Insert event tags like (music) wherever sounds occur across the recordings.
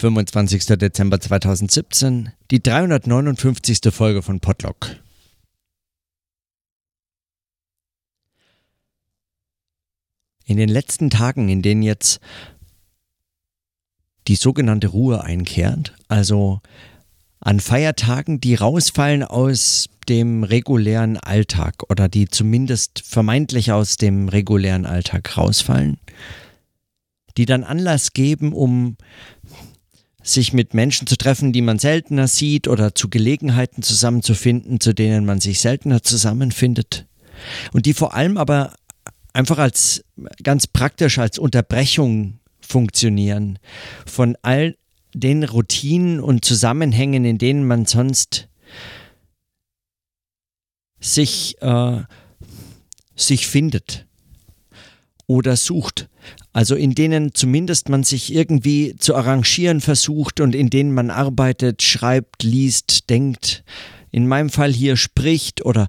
25. Dezember 2017, die 359. Folge von Podlock. In den letzten Tagen, in denen jetzt die sogenannte Ruhe einkehrt, also an Feiertagen, die rausfallen aus dem regulären Alltag oder die zumindest vermeintlich aus dem regulären Alltag rausfallen, die dann Anlass geben, um sich mit Menschen zu treffen, die man seltener sieht oder zu Gelegenheiten zusammenzufinden, zu denen man sich seltener zusammenfindet. Und die vor allem aber einfach als ganz praktisch als Unterbrechung funktionieren von all den Routinen und Zusammenhängen, in denen man sonst sich, äh, sich findet oder sucht. Also in denen zumindest man sich irgendwie zu arrangieren versucht und in denen man arbeitet, schreibt, liest, denkt. In meinem Fall hier spricht oder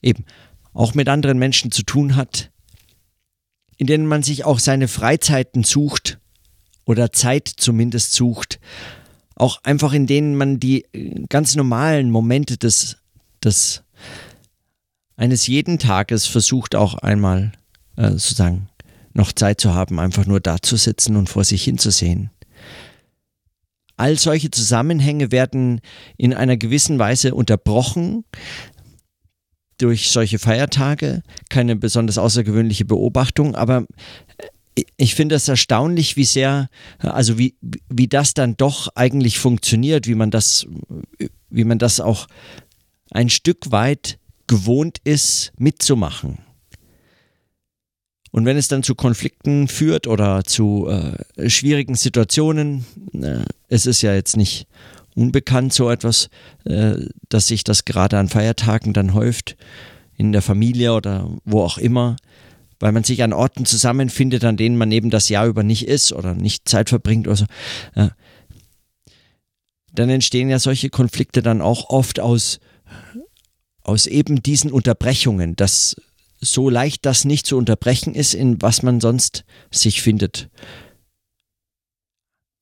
eben auch mit anderen Menschen zu tun hat. In denen man sich auch seine Freizeiten sucht oder Zeit zumindest sucht. Auch einfach in denen man die ganz normalen Momente des, des eines jeden Tages versucht auch einmal äh, sozusagen noch Zeit zu haben, einfach nur da zu sitzen und vor sich hinzusehen. All solche Zusammenhänge werden in einer gewissen Weise unterbrochen durch solche Feiertage. Keine besonders außergewöhnliche Beobachtung, aber ich finde es erstaunlich, wie sehr, also wie, wie das dann doch eigentlich funktioniert, wie man das, wie man das auch ein Stück weit gewohnt ist mitzumachen. Und wenn es dann zu Konflikten führt oder zu äh, schwierigen Situationen, äh, es ist ja jetzt nicht unbekannt so etwas, äh, dass sich das gerade an Feiertagen dann häuft, in der Familie oder wo auch immer, weil man sich an Orten zusammenfindet, an denen man eben das Jahr über nicht ist oder nicht Zeit verbringt oder so. Äh, dann entstehen ja solche Konflikte dann auch oft aus, aus eben diesen Unterbrechungen, dass so leicht das nicht zu unterbrechen ist, in was man sonst sich findet.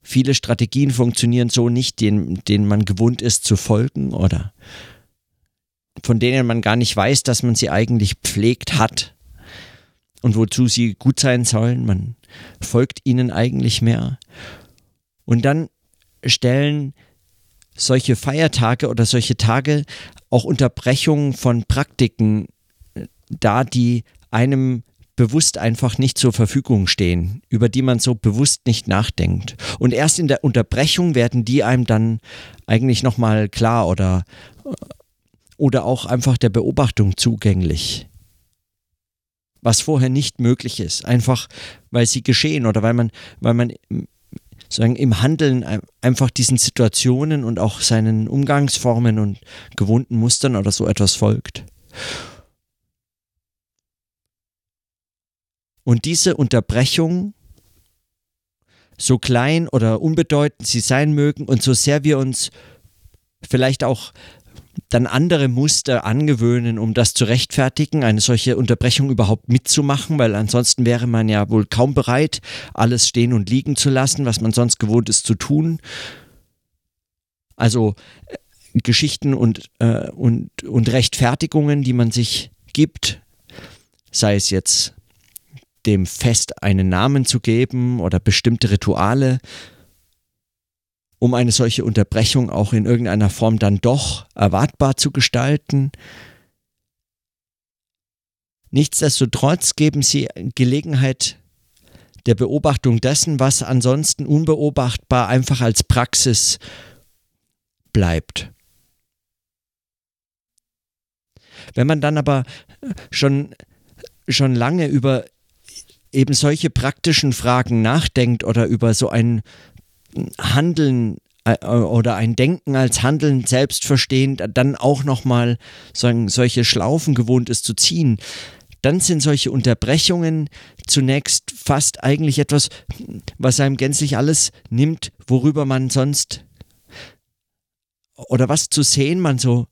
Viele Strategien funktionieren so nicht, denen, denen man gewohnt ist zu folgen oder von denen man gar nicht weiß, dass man sie eigentlich pflegt hat und wozu sie gut sein sollen. Man folgt ihnen eigentlich mehr. Und dann stellen solche Feiertage oder solche Tage auch Unterbrechungen von Praktiken da die einem bewusst einfach nicht zur Verfügung stehen, über die man so bewusst nicht nachdenkt. Und erst in der Unterbrechung werden die einem dann eigentlich nochmal klar oder, oder auch einfach der Beobachtung zugänglich. Was vorher nicht möglich ist, einfach weil sie geschehen oder weil man, weil man sagen, im Handeln einfach diesen Situationen und auch seinen Umgangsformen und gewohnten Mustern oder so etwas folgt. Und diese Unterbrechung, so klein oder unbedeutend sie sein mögen und so sehr wir uns vielleicht auch dann andere Muster angewöhnen, um das zu rechtfertigen, eine solche Unterbrechung überhaupt mitzumachen, weil ansonsten wäre man ja wohl kaum bereit, alles stehen und liegen zu lassen, was man sonst gewohnt ist zu tun. Also äh, Geschichten und, äh, und, und Rechtfertigungen, die man sich gibt, sei es jetzt dem Fest einen Namen zu geben oder bestimmte Rituale, um eine solche Unterbrechung auch in irgendeiner Form dann doch erwartbar zu gestalten. Nichtsdestotrotz geben sie Gelegenheit der Beobachtung dessen, was ansonsten unbeobachtbar einfach als Praxis bleibt. Wenn man dann aber schon, schon lange über eben solche praktischen Fragen nachdenkt oder über so ein Handeln äh, oder ein Denken als Handeln selbst verstehend, dann auch nochmal solche Schlaufen gewohnt ist zu ziehen, dann sind solche Unterbrechungen zunächst fast eigentlich etwas, was einem gänzlich alles nimmt, worüber man sonst oder was zu sehen man so.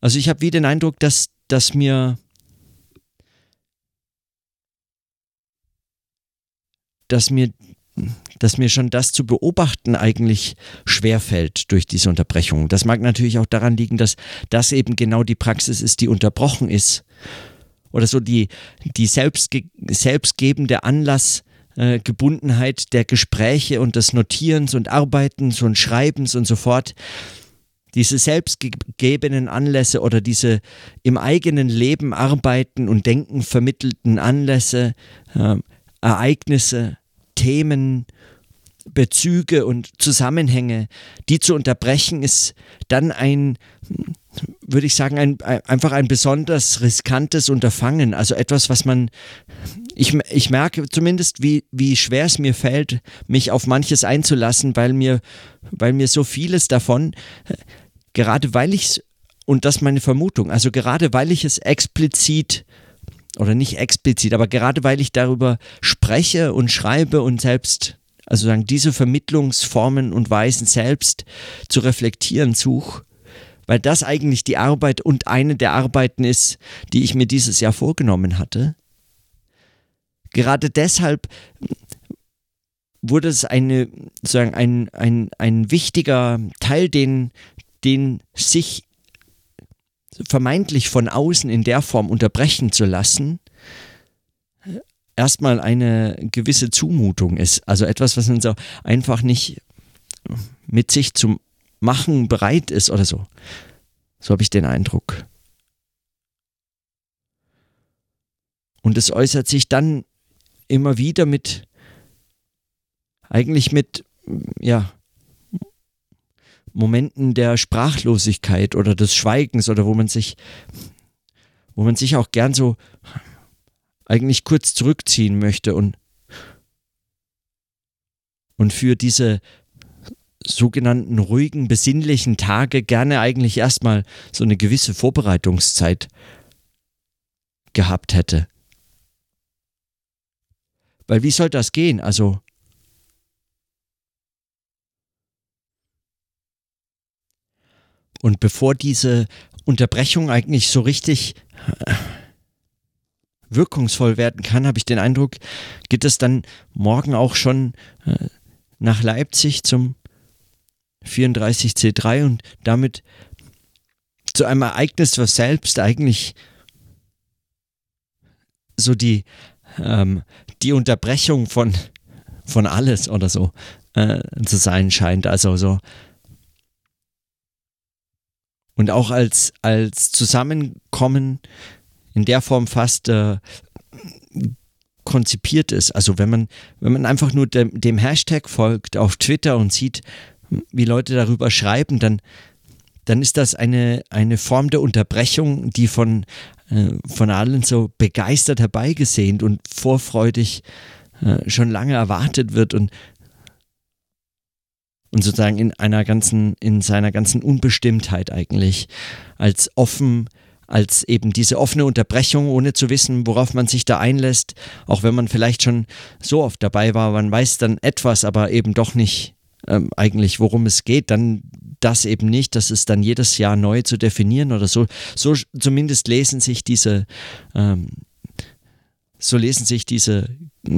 Also ich habe wie den Eindruck, dass, dass mir dass mir dass mir schon das zu beobachten eigentlich schwerfällt durch diese Unterbrechung. Das mag natürlich auch daran liegen, dass das eben genau die Praxis ist, die unterbrochen ist. Oder so die, die selbstge selbstgebende Anlassgebundenheit äh, der Gespräche und des Notierens und Arbeitens und Schreibens und so fort. Diese selbstgegebenen Anlässe oder diese im eigenen Leben arbeiten und denken vermittelten Anlässe, äh, Ereignisse, Themen, Bezüge und Zusammenhänge, die zu unterbrechen, ist dann ein, würde ich sagen, ein, einfach ein besonders riskantes Unterfangen. Also etwas, was man, ich, ich merke zumindest, wie, wie schwer es mir fällt, mich auf manches einzulassen, weil mir, weil mir so vieles davon, gerade weil ich es, und das ist meine Vermutung, also gerade weil ich es explizit oder nicht explizit, aber gerade weil ich darüber spreche und schreibe und selbst, also sagen, diese Vermittlungsformen und Weisen selbst zu reflektieren suche, weil das eigentlich die Arbeit und eine der Arbeiten ist, die ich mir dieses Jahr vorgenommen hatte. Gerade deshalb wurde es eine, sozusagen ein, ein, ein wichtiger Teil, den, den sich vermeintlich von außen in der Form unterbrechen zu lassen, erstmal eine gewisse Zumutung ist. Also etwas, was man so einfach nicht mit sich zu machen bereit ist oder so. So habe ich den Eindruck. Und es äußert sich dann immer wieder mit, eigentlich mit, ja, Momenten der Sprachlosigkeit oder des Schweigens oder wo man sich, wo man sich auch gern so eigentlich kurz zurückziehen möchte und, und für diese sogenannten ruhigen, besinnlichen Tage gerne eigentlich erstmal so eine gewisse Vorbereitungszeit gehabt hätte. Weil wie soll das gehen? Also Und bevor diese Unterbrechung eigentlich so richtig äh, wirkungsvoll werden kann, habe ich den Eindruck, geht es dann morgen auch schon äh, nach Leipzig zum 34C3 und damit zu einem Ereignis, was selbst eigentlich so die, ähm, die Unterbrechung von, von alles oder so äh, zu sein scheint. Also so und auch als, als Zusammenkommen in der Form fast äh, konzipiert ist. Also wenn man, wenn man einfach nur dem, dem Hashtag folgt auf Twitter und sieht, wie Leute darüber schreiben, dann, dann ist das eine, eine Form der Unterbrechung, die von, äh, von allen so begeistert herbeigesehnt und vorfreudig äh, schon lange erwartet wird und und sozusagen in einer ganzen, in seiner ganzen Unbestimmtheit eigentlich als offen, als eben diese offene Unterbrechung, ohne zu wissen, worauf man sich da einlässt, auch wenn man vielleicht schon so oft dabei war, man weiß dann etwas, aber eben doch nicht ähm, eigentlich, worum es geht, dann das eben nicht, das ist dann jedes Jahr neu zu definieren oder so. So zumindest lesen sich diese, ähm, so lesen sich diese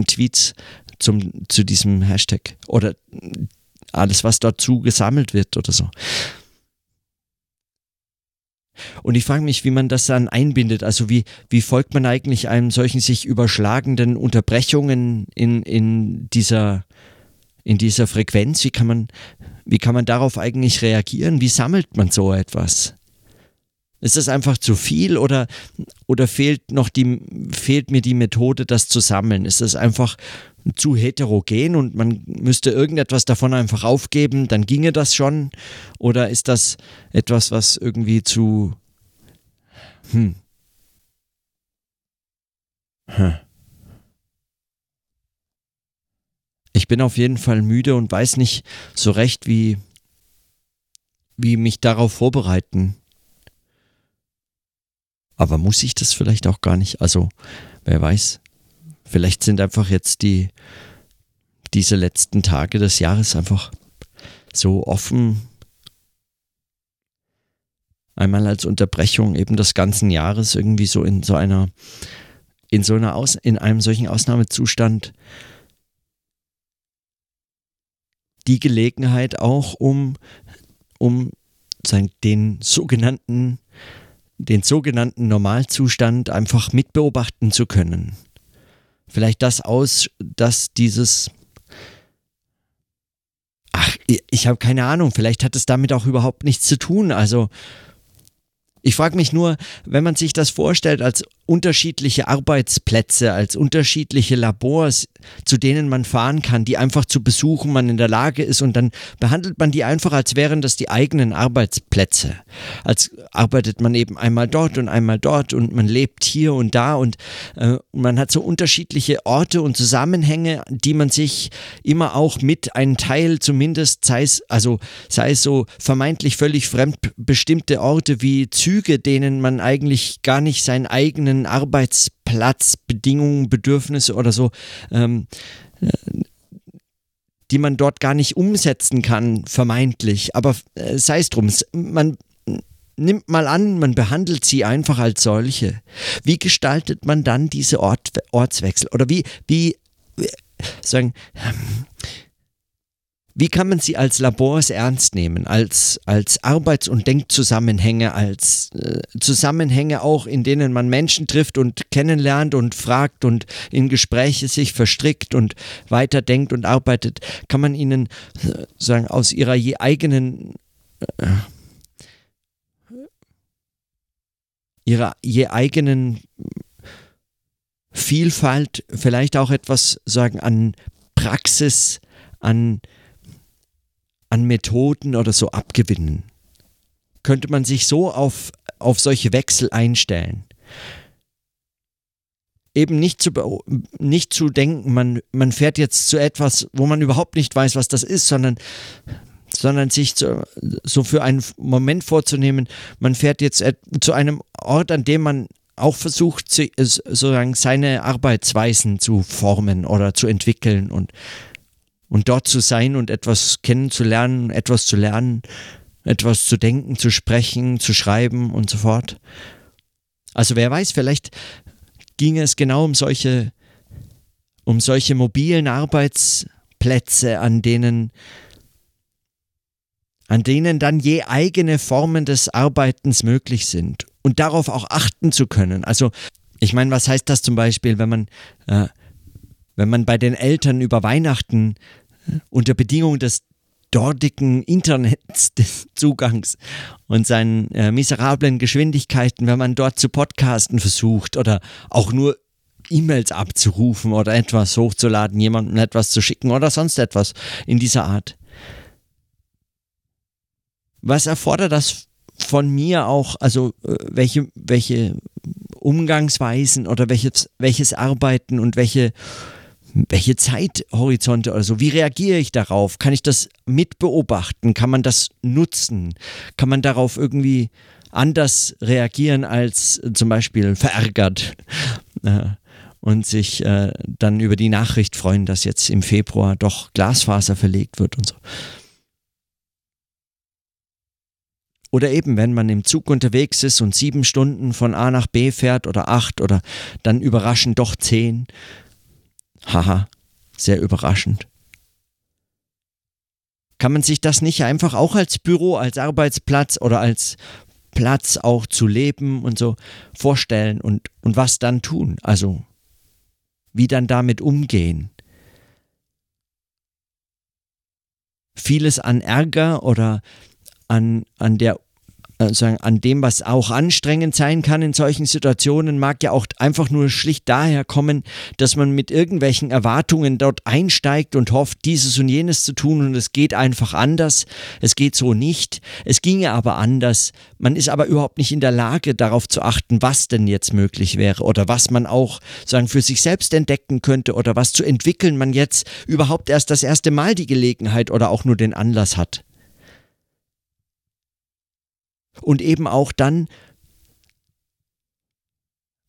Tweets zum, zu diesem Hashtag oder alles, was dazu gesammelt wird oder so. Und ich frage mich, wie man das dann einbindet. Also wie, wie folgt man eigentlich einem solchen sich überschlagenden Unterbrechungen in, in, dieser, in dieser Frequenz? Wie kann, man, wie kann man darauf eigentlich reagieren? Wie sammelt man so etwas? Ist das einfach zu viel oder, oder fehlt noch die, fehlt mir die Methode, das zu sammeln? Ist das einfach zu heterogen und man müsste irgendetwas davon einfach aufgeben, dann ginge das schon? Oder ist das etwas, was irgendwie zu... Hm. Hm. Ich bin auf jeden Fall müde und weiß nicht so recht, wie, wie mich darauf vorbereiten. Aber muss ich das vielleicht auch gar nicht? Also, wer weiß. Vielleicht sind einfach jetzt die, diese letzten Tage des Jahres einfach so offen. Einmal als Unterbrechung eben des ganzen Jahres irgendwie so in so einer, in so einer Aus, in einem solchen Ausnahmezustand die Gelegenheit auch, um, um den sogenannten, den sogenannten Normalzustand einfach mitbeobachten zu können. Vielleicht das aus, dass dieses Ach, ich habe keine Ahnung, vielleicht hat es damit auch überhaupt nichts zu tun. Also ich frage mich nur, wenn man sich das vorstellt als unterschiedliche Arbeitsplätze, als unterschiedliche Labors, zu denen man fahren kann, die einfach zu besuchen man in der Lage ist und dann behandelt man die einfach, als wären das die eigenen Arbeitsplätze. Als arbeitet man eben einmal dort und einmal dort und man lebt hier und da und äh, man hat so unterschiedliche Orte und Zusammenhänge, die man sich immer auch mit einem Teil zumindest, sei es, also sei es so vermeintlich völlig fremdbestimmte Orte wie Züge, denen man eigentlich gar nicht seinen eigenen eigenen Arbeitsplatz, Bedingungen, Bedürfnisse oder so, ähm, äh, die man dort gar nicht umsetzen kann, vermeintlich. Aber äh, sei es drum, man nimmt mal an, man behandelt sie einfach als solche. Wie gestaltet man dann diese Ort, Ortswechsel? Oder wie, wie, wie sagen, ähm, wie kann man sie als Labors ernst nehmen, als, als Arbeits- und Denkzusammenhänge, als äh, Zusammenhänge auch, in denen man Menschen trifft und kennenlernt und fragt und in Gespräche sich verstrickt und weiterdenkt und arbeitet, kann man ihnen äh, sagen, aus ihrer je eigenen äh, ihrer je eigenen Vielfalt vielleicht auch etwas sagen an Praxis, an an Methoden oder so abgewinnen? Könnte man sich so auf, auf solche Wechsel einstellen? Eben nicht zu, nicht zu denken, man, man fährt jetzt zu etwas, wo man überhaupt nicht weiß, was das ist, sondern, sondern sich zu, so für einen Moment vorzunehmen, man fährt jetzt zu einem Ort, an dem man auch versucht, sozusagen seine Arbeitsweisen zu formen oder zu entwickeln und und dort zu sein und etwas kennenzulernen, etwas zu lernen, etwas zu denken, zu sprechen, zu schreiben und so fort. Also wer weiß, vielleicht ging es genau um solche, um solche mobilen Arbeitsplätze, an denen, an denen dann je eigene Formen des Arbeitens möglich sind und darauf auch achten zu können. Also ich meine, was heißt das zum Beispiel, wenn man äh, wenn man bei den Eltern über Weihnachten äh, unter Bedingung des dortigen Internets (laughs) des Zugangs und seinen äh, miserablen Geschwindigkeiten, wenn man dort zu podcasten versucht oder auch nur E-Mails abzurufen oder etwas hochzuladen, jemandem etwas zu schicken oder sonst etwas in dieser Art. Was erfordert das von mir auch, also äh, welche, welche Umgangsweisen oder welches, welches Arbeiten und welche welche Zeithorizonte oder so, wie reagiere ich darauf? Kann ich das mitbeobachten? Kann man das nutzen? Kann man darauf irgendwie anders reagieren als zum Beispiel verärgert äh, und sich äh, dann über die Nachricht freuen, dass jetzt im Februar doch Glasfaser verlegt wird und so. Oder eben, wenn man im Zug unterwegs ist und sieben Stunden von A nach B fährt oder acht oder dann überraschend doch zehn Haha, sehr überraschend. Kann man sich das nicht einfach auch als Büro, als Arbeitsplatz oder als Platz auch zu leben und so vorstellen und, und was dann tun? Also, wie dann damit umgehen? Vieles an Ärger oder an, an der also an dem, was auch anstrengend sein kann in solchen Situationen, mag ja auch einfach nur schlicht daher kommen, dass man mit irgendwelchen Erwartungen dort einsteigt und hofft, dieses und jenes zu tun und es geht einfach anders. Es geht so nicht. Es ginge aber anders. Man ist aber überhaupt nicht in der Lage, darauf zu achten, was denn jetzt möglich wäre oder was man auch sagen für sich selbst entdecken könnte oder was zu entwickeln man jetzt überhaupt erst das erste Mal die Gelegenheit oder auch nur den Anlass hat und eben auch dann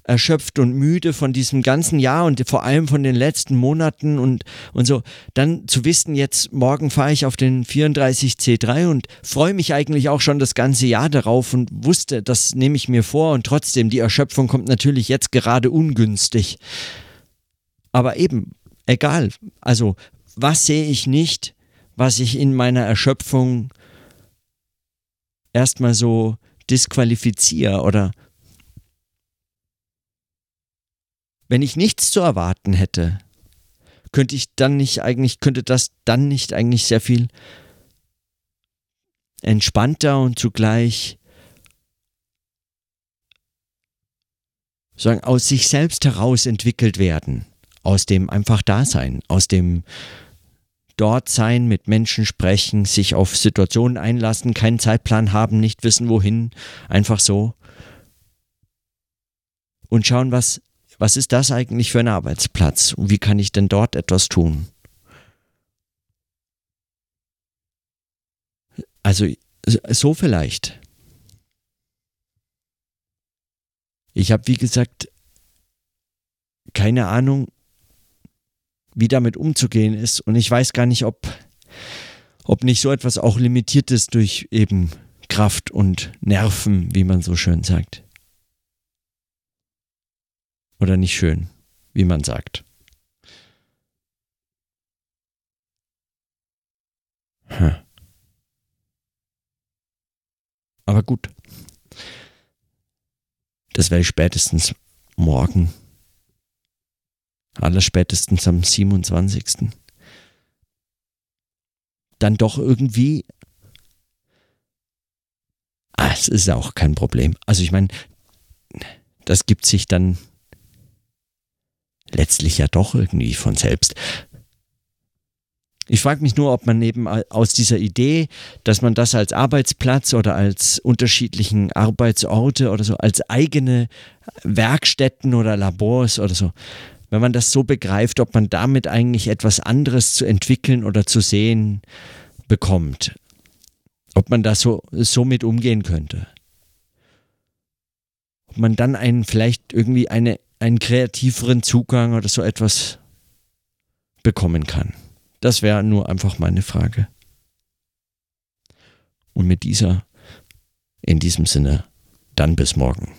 erschöpft und müde von diesem ganzen Jahr und vor allem von den letzten Monaten und, und so, dann zu wissen, jetzt morgen fahre ich auf den 34C3 und freue mich eigentlich auch schon das ganze Jahr darauf und wusste, das nehme ich mir vor und trotzdem, die Erschöpfung kommt natürlich jetzt gerade ungünstig. Aber eben, egal, also was sehe ich nicht, was ich in meiner Erschöpfung erstmal so disqualifiziere oder wenn ich nichts zu erwarten hätte, könnte ich dann nicht eigentlich, könnte das dann nicht eigentlich sehr viel entspannter und zugleich sagen, aus sich selbst heraus entwickelt werden, aus dem einfach Dasein, aus dem dort sein, mit Menschen sprechen, sich auf Situationen einlassen, keinen Zeitplan haben, nicht wissen wohin, einfach so. Und schauen, was, was ist das eigentlich für ein Arbeitsplatz und wie kann ich denn dort etwas tun? Also so vielleicht. Ich habe, wie gesagt, keine Ahnung, wie damit umzugehen ist. Und ich weiß gar nicht, ob, ob nicht so etwas auch limitiert ist durch eben Kraft und Nerven, wie man so schön sagt. Oder nicht schön, wie man sagt. Hm. Aber gut. Das werde ich spätestens morgen allerspätestens am 27. Dann doch irgendwie. Ah, es ist auch kein Problem. Also ich meine, das gibt sich dann letztlich ja doch irgendwie von selbst. Ich frage mich nur, ob man eben aus dieser Idee, dass man das als Arbeitsplatz oder als unterschiedlichen Arbeitsorte oder so, als eigene Werkstätten oder Labors oder so, wenn man das so begreift, ob man damit eigentlich etwas anderes zu entwickeln oder zu sehen bekommt. Ob man da so, so mit umgehen könnte. Ob man dann einen vielleicht irgendwie eine, einen kreativeren Zugang oder so etwas bekommen kann. Das wäre nur einfach meine Frage. Und mit dieser, in diesem Sinne, dann bis morgen.